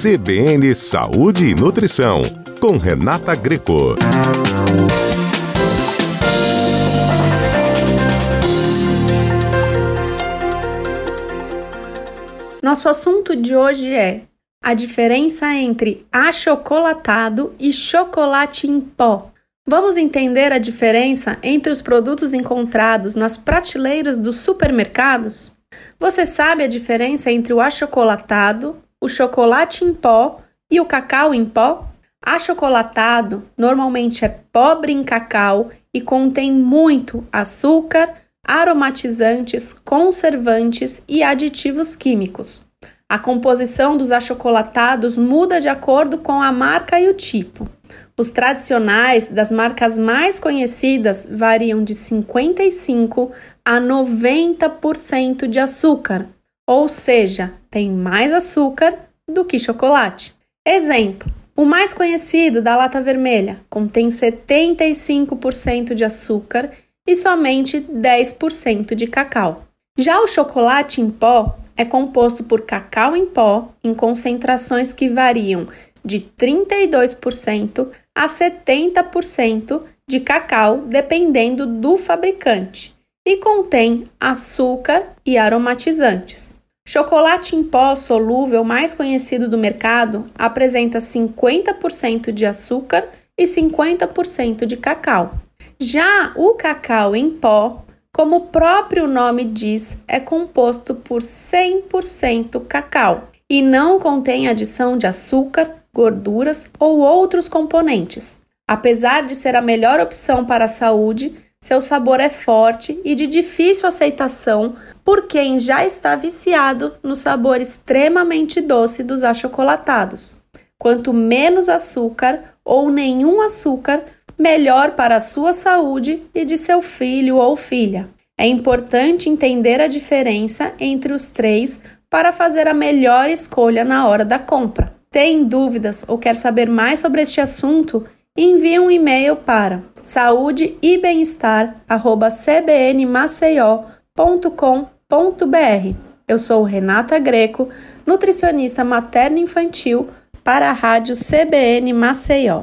CBN Saúde e Nutrição, com Renata Greco. Nosso assunto de hoje é a diferença entre achocolatado e chocolate em pó. Vamos entender a diferença entre os produtos encontrados nas prateleiras dos supermercados? Você sabe a diferença entre o achocolatado, o chocolate em pó e o cacau em pó? Achocolatado normalmente é pobre em cacau e contém muito açúcar, aromatizantes, conservantes e aditivos químicos. A composição dos achocolatados muda de acordo com a marca e o tipo. Os tradicionais das marcas mais conhecidas variam de 55 a 90% de açúcar, ou seja, tem mais açúcar do que chocolate. Exemplo: o mais conhecido da lata vermelha contém 75% de açúcar e somente 10% de cacau. Já o chocolate em pó é composto por cacau em pó em concentrações que variam de 32% a 70% de cacau, dependendo do fabricante, e contém açúcar e aromatizantes. Chocolate em pó solúvel mais conhecido do mercado apresenta 50% de açúcar e 50% de cacau. Já o cacau em pó, como o próprio nome diz, é composto por 100% cacau e não contém adição de açúcar, gorduras ou outros componentes. Apesar de ser a melhor opção para a saúde, seu sabor é forte e de difícil aceitação por quem já está viciado no sabor extremamente doce dos achocolatados. Quanto menos açúcar ou nenhum açúcar, melhor para a sua saúde e de seu filho ou filha. É importante entender a diferença entre os três para fazer a melhor escolha na hora da compra. Tem dúvidas ou quer saber mais sobre este assunto? Envie um e-mail para saúde e bem-estar@cbnmaceió.com.br. Eu sou Renata Greco, nutricionista materno-infantil para a Rádio CBN Maceió.